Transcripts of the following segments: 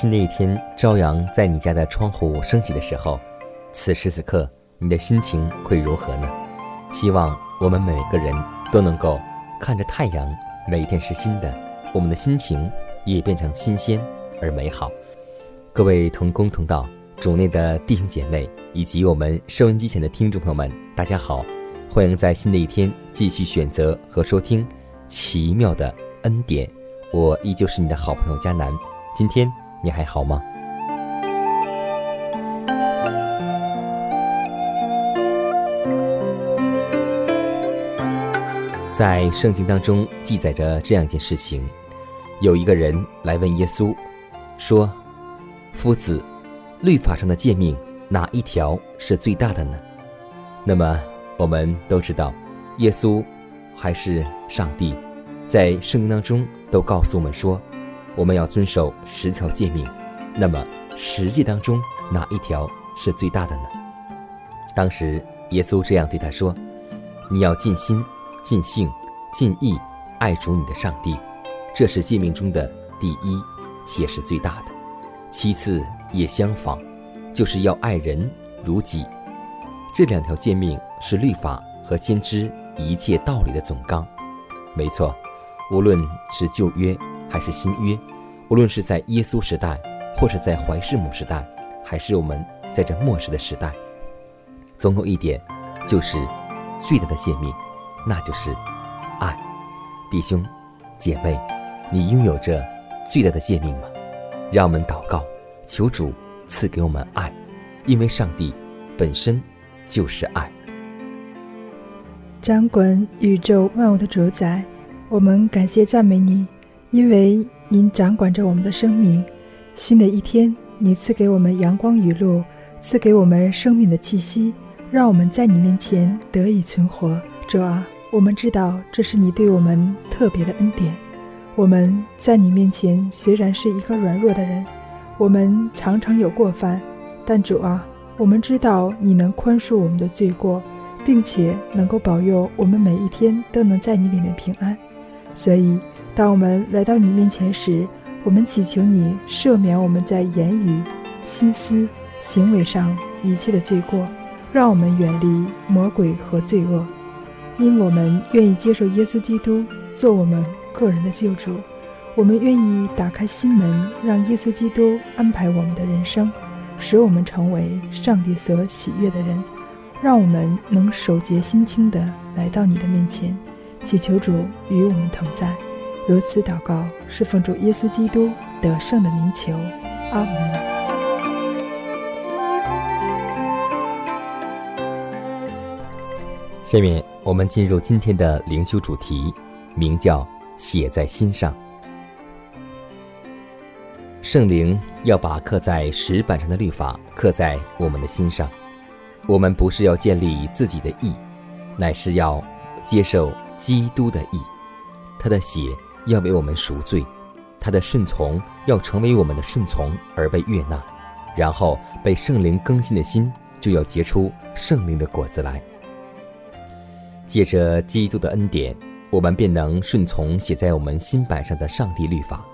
新的一天朝阳在你家的窗户升起的时候，此时此刻你的心情会如何呢？希望我们每个人都能够看着太阳，每一天是新的，我们的心情也变成新鲜而美好。各位同工同道主内的弟兄姐妹以及我们收音机前的听众朋友们，大家好，欢迎在新的一天继续选择和收听奇妙的恩典。我依旧是你的好朋友佳南。今天你还好吗？在圣经当中记载着这样一件事情：有一个人来问耶稣，说：“夫子，律法上的诫命哪一条是最大的呢？”那么我们都知道，耶稣还是上帝，在圣经当中都告诉我们说。我们要遵守十条诫命，那么十诫当中哪一条是最大的呢？当时耶稣这样对他说：“你要尽心、尽性、尽意爱主你的上帝，这是诫命中的第一，且是最大的。其次也相仿，就是要爱人如己。这两条诫命是律法和先知一切道理的总纲。没错，无论是旧约。”还是新约，无论是在耶稣时代，或是在怀世母时代，还是我们在这末世的时代，总有一点，就是最大的诫命，那就是爱。弟兄姐妹，你拥有着最大的诫命吗？让我们祷告，求主赐给我们爱，因为上帝本身就是爱。掌管宇宙万物的主宰，我们感谢赞美你。因为您掌管着我们的生命，新的一天，你赐给我们阳光雨露，赐给我们生命的气息，让我们在你面前得以存活。主啊，我们知道这是你对我们特别的恩典。我们在你面前虽然是一个软弱的人，我们常常有过犯，但主啊，我们知道你能宽恕我们的罪过，并且能够保佑我们每一天都能在你里面平安。所以。当我们来到你面前时，我们祈求你赦免我们在言语、心思、行为上一切的罪过，让我们远离魔鬼和罪恶。因我们愿意接受耶稣基督做我们个人的救主，我们愿意打开心门，让耶稣基督安排我们的人生，使我们成为上帝所喜悦的人。让我们能守节心清的来到你的面前，祈求主与我们同在。如此祷告，是奉主耶稣基督得胜的名求，阿门。下面我们进入今天的灵修主题，名叫“写在心上”。圣灵要把刻在石板上的律法刻在我们的心上。我们不是要建立自己的义，乃是要接受基督的义，他的血。要为我们赎罪，他的顺从要成为我们的顺从而被悦纳，然后被圣灵更新的心就要结出圣灵的果子来。借着基督的恩典，我们便能顺从写在我们心板上的上帝律法。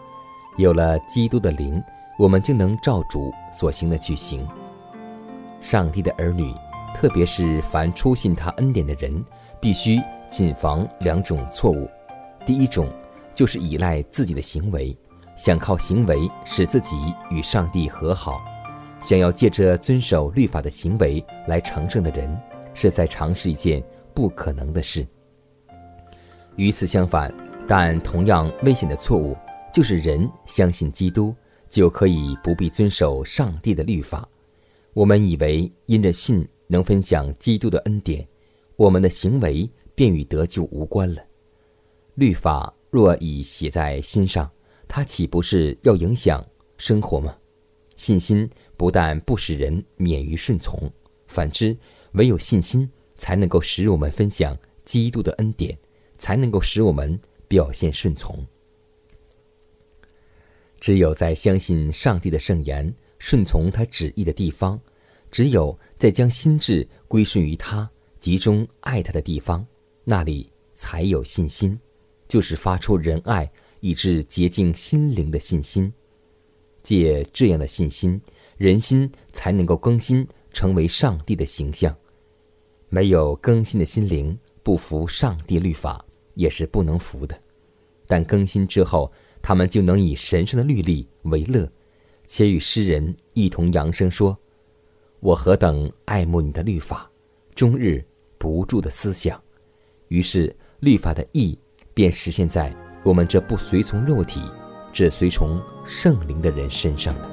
有了基督的灵，我们就能照主所行的去行。上帝的儿女，特别是凡初信他恩典的人，必须谨防两种错误。第一种就是依赖自己的行为，想靠行为使自己与上帝和好，想要借着遵守律法的行为来成圣的人，是在尝试一件不可能的事。与此相反，但同样危险的错误，就是人相信基督就可以不必遵守上帝的律法。我们以为因着信能分享基督的恩典，我们的行为便与得救无关了。律法若已写在心上，它岂不是要影响生活吗？信心不但不使人免于顺从，反之，唯有信心才能够使我们分享基督的恩典。才能够使我们表现顺从。只有在相信上帝的圣言、顺从他旨意的地方，只有在将心智归顺于他、集中爱他的地方，那里才有信心，就是发出仁爱以致洁净心灵的信心。借这样的信心，人心才能够更新，成为上帝的形象。没有更新的心灵，不服上帝律法。也是不能服的，但更新之后，他们就能以神圣的律例为乐，且与诗人一同扬声说：“我何等爱慕你的律法，终日不住的思想。”于是律法的意便实现在我们这不随从肉体，只随从圣灵的人身上了。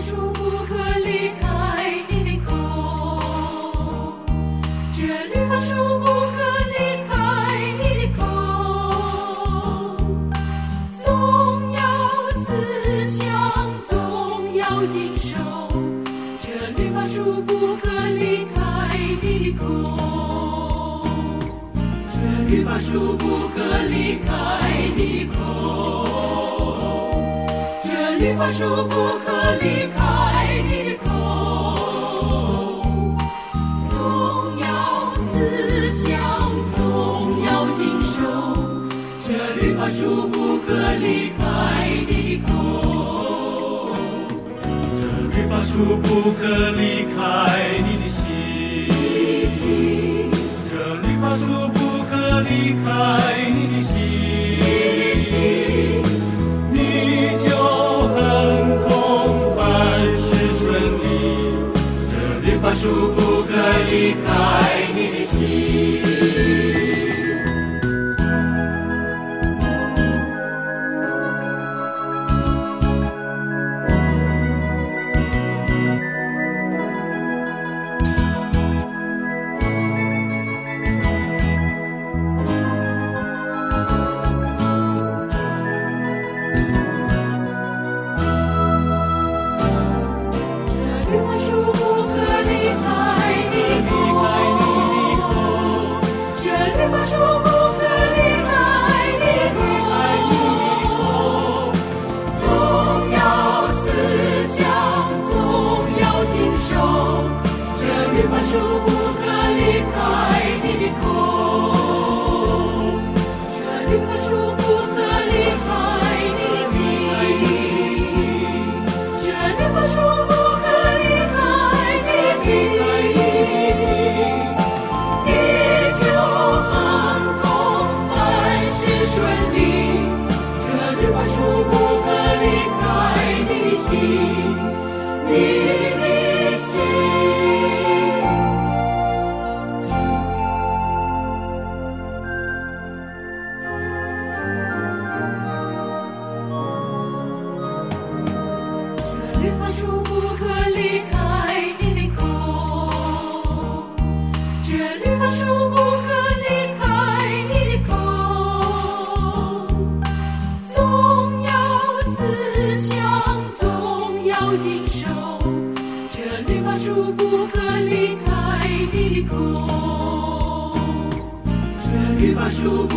树不可离开你口，这绿发树不可离开你的口。总要思想，总要经受，这绿发树不可离开你的口，绿宝书不可离开的口这绿宝书不可离开的口总要思想总要经受这绿宝书不可离开的口这绿宝书不可离开你的心心这绿宝书不你的心，你就很空，凡事顺利。这绿发树不可离开你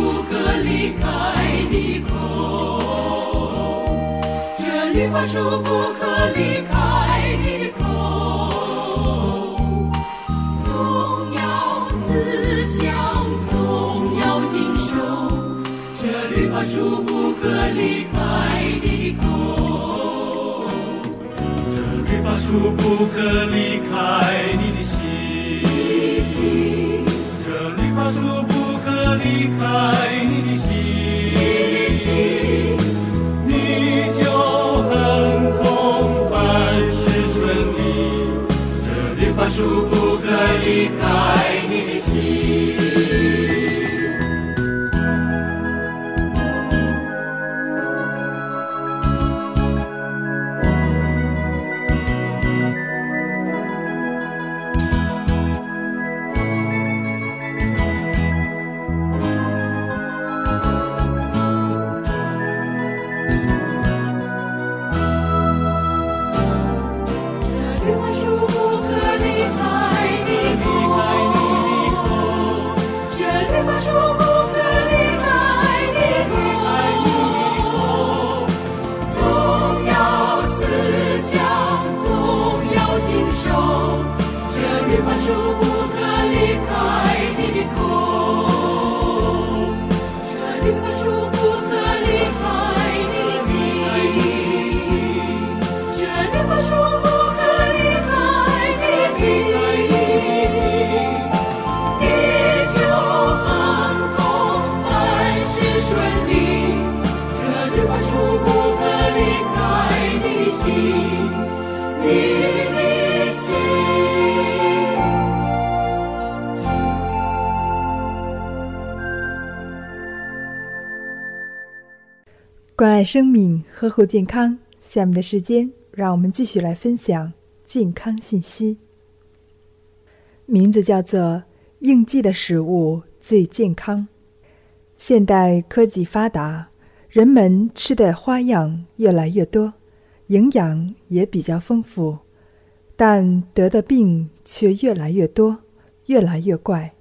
不可离开你的口，这绿发树不可离开你的口，总要思想，总要经受，这绿发树不可离开你的口，这绿发树不可离开你的心，这绿发树。离开你的心，你就横空，凡事顺利。这绿法书不可离开你的心。不可离开你的心，你的心。关爱生命，呵护健康。下面的时间，让我们继续来分享健康信息。名字叫做“应季的食物最健康”。现代科技发达，人们吃的花样越来越多，营养也比较丰富，但得的病却越来越多，越来越怪。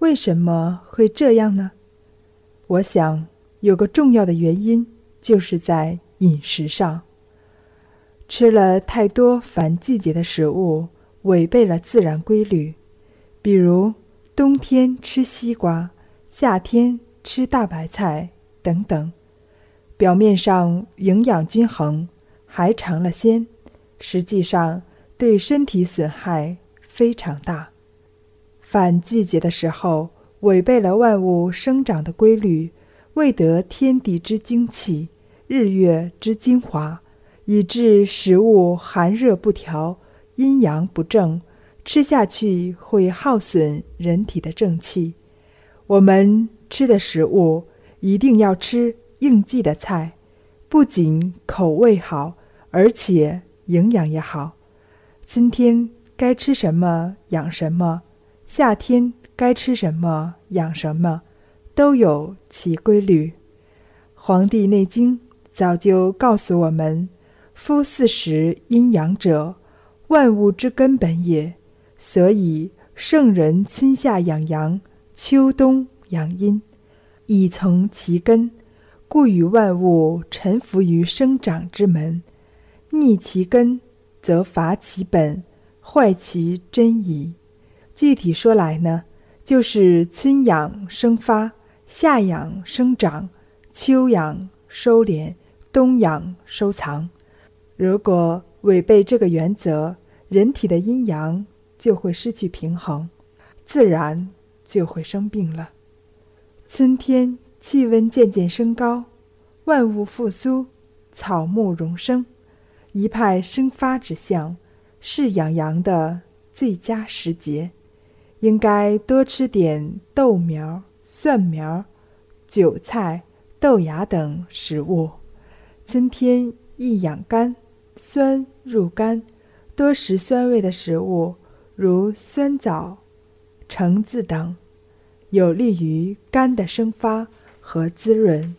为什么会这样呢？我想有个重要的原因。就是在饮食上，吃了太多反季节的食物，违背了自然规律。比如冬天吃西瓜，夏天吃大白菜等等。表面上营养均衡，还尝了鲜，实际上对身体损害非常大。反季节的时候，违背了万物生长的规律，未得天地之精气。日月之精华，以致食物寒热不调，阴阳不正，吃下去会耗损人体的正气。我们吃的食物一定要吃应季的菜，不仅口味好，而且营养也好。今天该吃什么养什么，夏天该吃什么养什么，都有其规律。《黄帝内经》。早就告诉我们：“夫四时阴阳者，万物之根本也。所以圣人春夏养阳，秋冬养阴，以从其根，故与万物臣服于生长之门。逆其根，则伐其本，坏其真矣。”具体说来呢，就是春养生发，夏养生长，秋养收敛。冬养收藏，如果违背这个原则，人体的阴阳就会失去平衡，自然就会生病了。春天气温渐渐升高，万物复苏，草木荣生，一派生发之象，是养阳的最佳时节。应该多吃点豆苗、蒜苗、韭菜、豆芽等食物。春天易养肝，酸入肝，多食酸味的食物，如酸枣、橙子等，有利于肝的生发和滋润。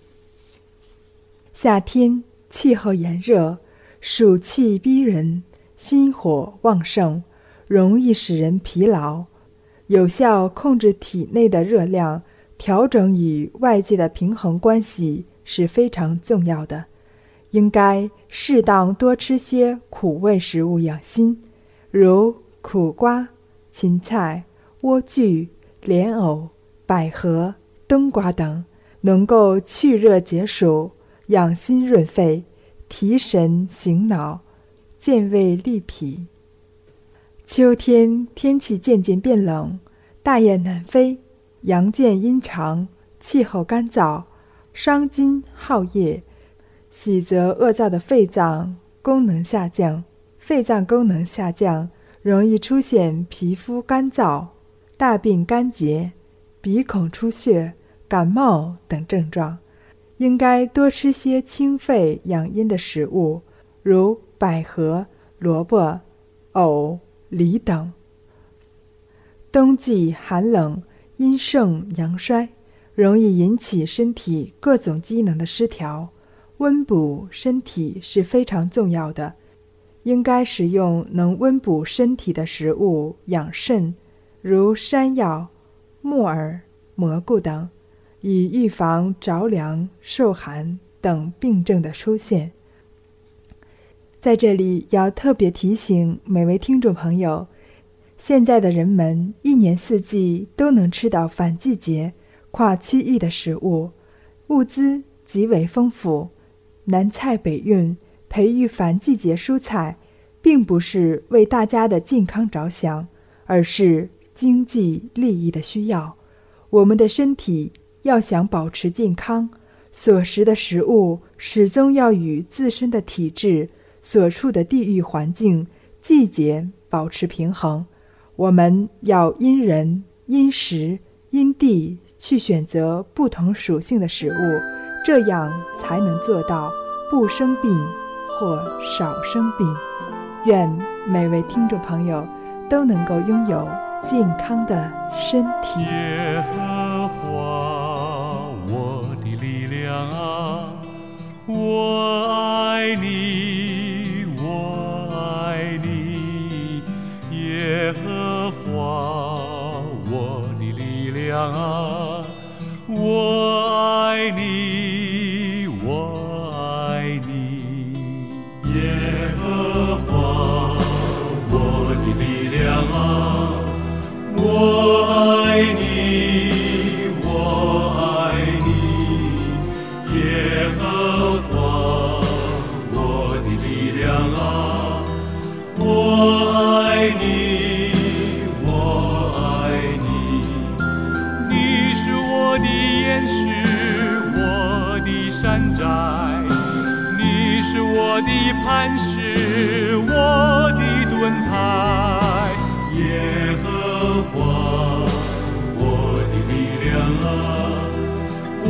夏天气候炎热，暑气逼人，心火旺盛，容易使人疲劳。有效控制体内的热量，调整与外界的平衡关系是非常重要的。应该适当多吃些苦味食物养心，如苦瓜、芹菜、莴苣、莲藕、百合、冬瓜等，能够去热解暑、养心润肺、提神醒脑、健胃利脾。秋天天气渐渐变冷，大雁南飞，阳见阴长，气候干燥，伤津耗液，喜则恶燥的肺脏功能下降。肺脏功能下降，容易出现皮肤干燥、大便干结、鼻孔出血、感冒等症状。应该多吃些清肺养阴的食物，如百合、萝卜、藕、梨等。冬季寒冷，阴盛阳衰，容易引起身体各种机能的失调，温补身体是非常重要的。应该食用能温补身体的食物养肾，如山药、木耳、蘑菇等，以预防着凉、受寒等病症的出现。在这里要特别提醒每位听众朋友，现在的人们一年四季都能吃到反季节、跨区域的食物，物资极为丰富，南菜北运。培育反季节蔬菜，并不是为大家的健康着想，而是经济利益的需要。我们的身体要想保持健康，所食的食物始终要与自身的体质、所处的地域环境、季节保持平衡。我们要因人、因时、因地去选择不同属性的食物，这样才能做到不生病。或少生病，愿每位听众朋友都能够拥有健康的身体。耶和华，我的力量啊，我爱你，我爱你。耶和华，我的力量啊，的磐石，我的盾牌，耶和华，我的力量啊，我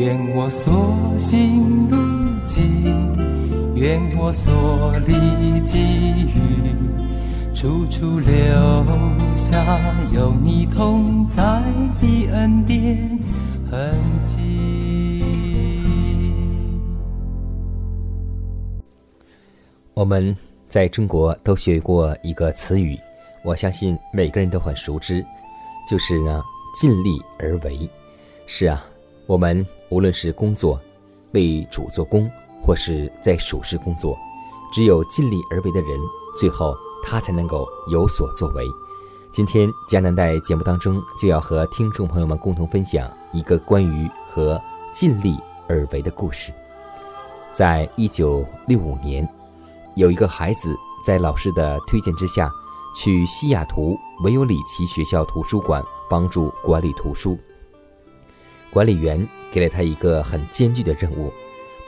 愿我所行路径，愿我所历际遇，处处留下有你同在的恩典痕迹。我们在中国都学过一个词语，我相信每个人都很熟知，就是呢尽力而为。是啊，我们无论是工作为主做工，或是在属事工作，只有尽力而为的人，最后他才能够有所作为。今天迦南在节目当中就要和听众朋友们共同分享一个关于和尽力而为的故事。在一九六五年。有一个孩子在老师的推荐之下，去西雅图维尤里奇学校图书馆帮助管理图书。管理员给了他一个很艰巨的任务，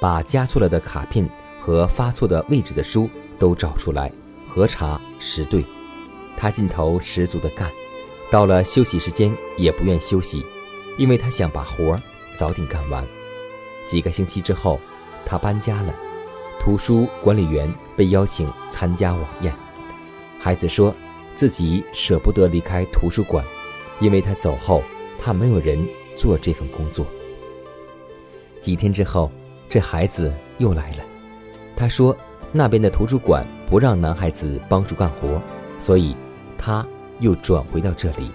把加错了的卡片和发错的位置的书都找出来，核查十对。他劲头十足地干，到了休息时间也不愿休息，因为他想把活儿早点干完。几个星期之后，他搬家了。图书管理员被邀请参加晚宴。孩子说自己舍不得离开图书馆，因为他走后，怕没有人做这份工作。几天之后，这孩子又来了。他说那边的图书馆不让男孩子帮助干活，所以他又转回到这里。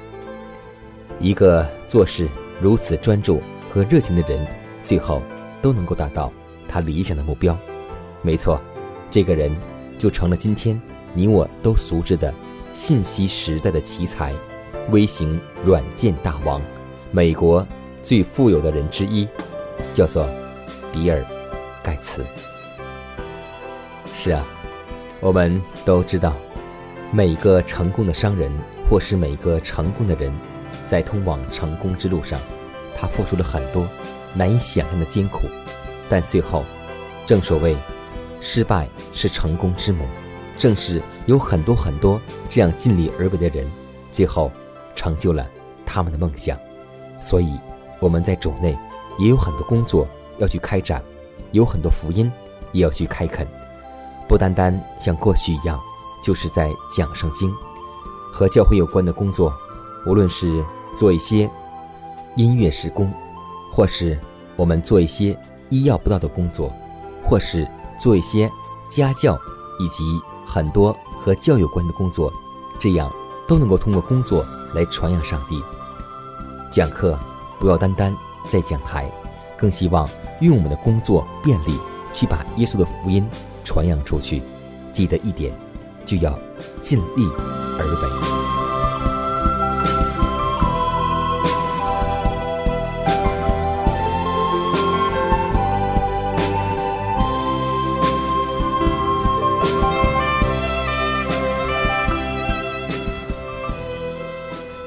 一个做事如此专注和热情的人，最后都能够达到他理想的目标。没错，这个人就成了今天你我都熟知的信息时代的奇才，微型软件大王，美国最富有的人之一，叫做比尔·盖茨。是啊，我们都知道，每一个成功的商人或是每一个成功的人，在通往成功之路上，他付出了很多难以想象的艰苦，但最后，正所谓。失败是成功之母，正是有很多很多这样尽力而为的人，最后成就了他们的梦想。所以我们在种内也有很多工作要去开展，有很多福音也要去开垦，不单单像过去一样，就是在讲圣经和教会有关的工作，无论是做一些音乐施工，或是我们做一些医药不到的工作，或是。做一些家教以及很多和教有关的工作，这样都能够通过工作来传扬上帝。讲课不要单单在讲台，更希望用我们的工作便利去把耶稣的福音传扬出去。记得一点，就要尽力而为。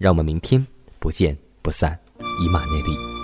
让我们明天不见不散，以马内利。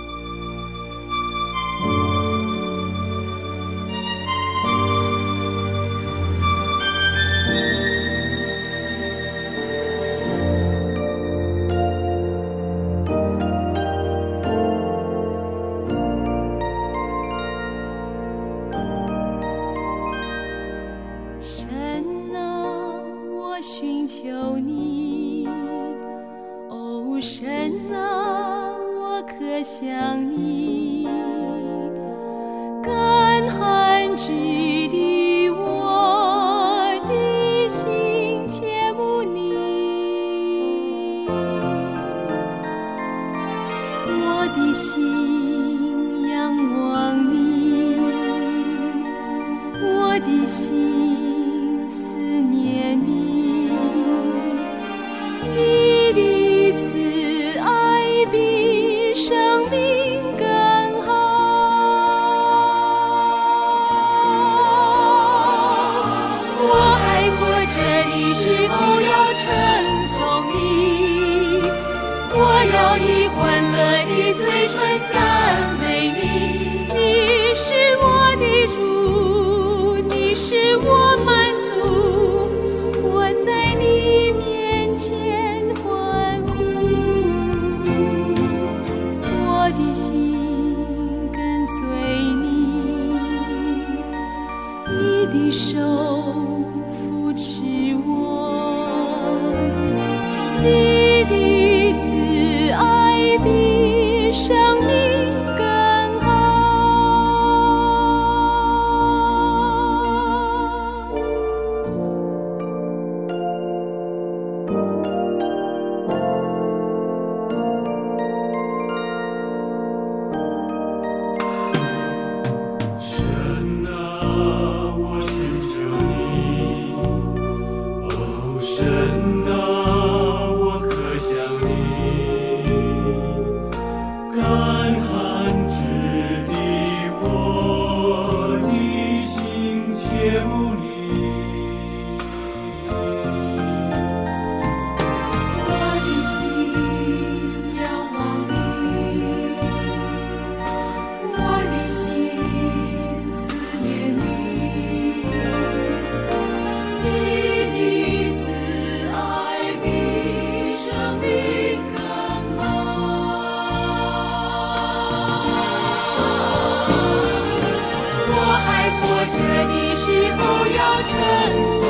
好。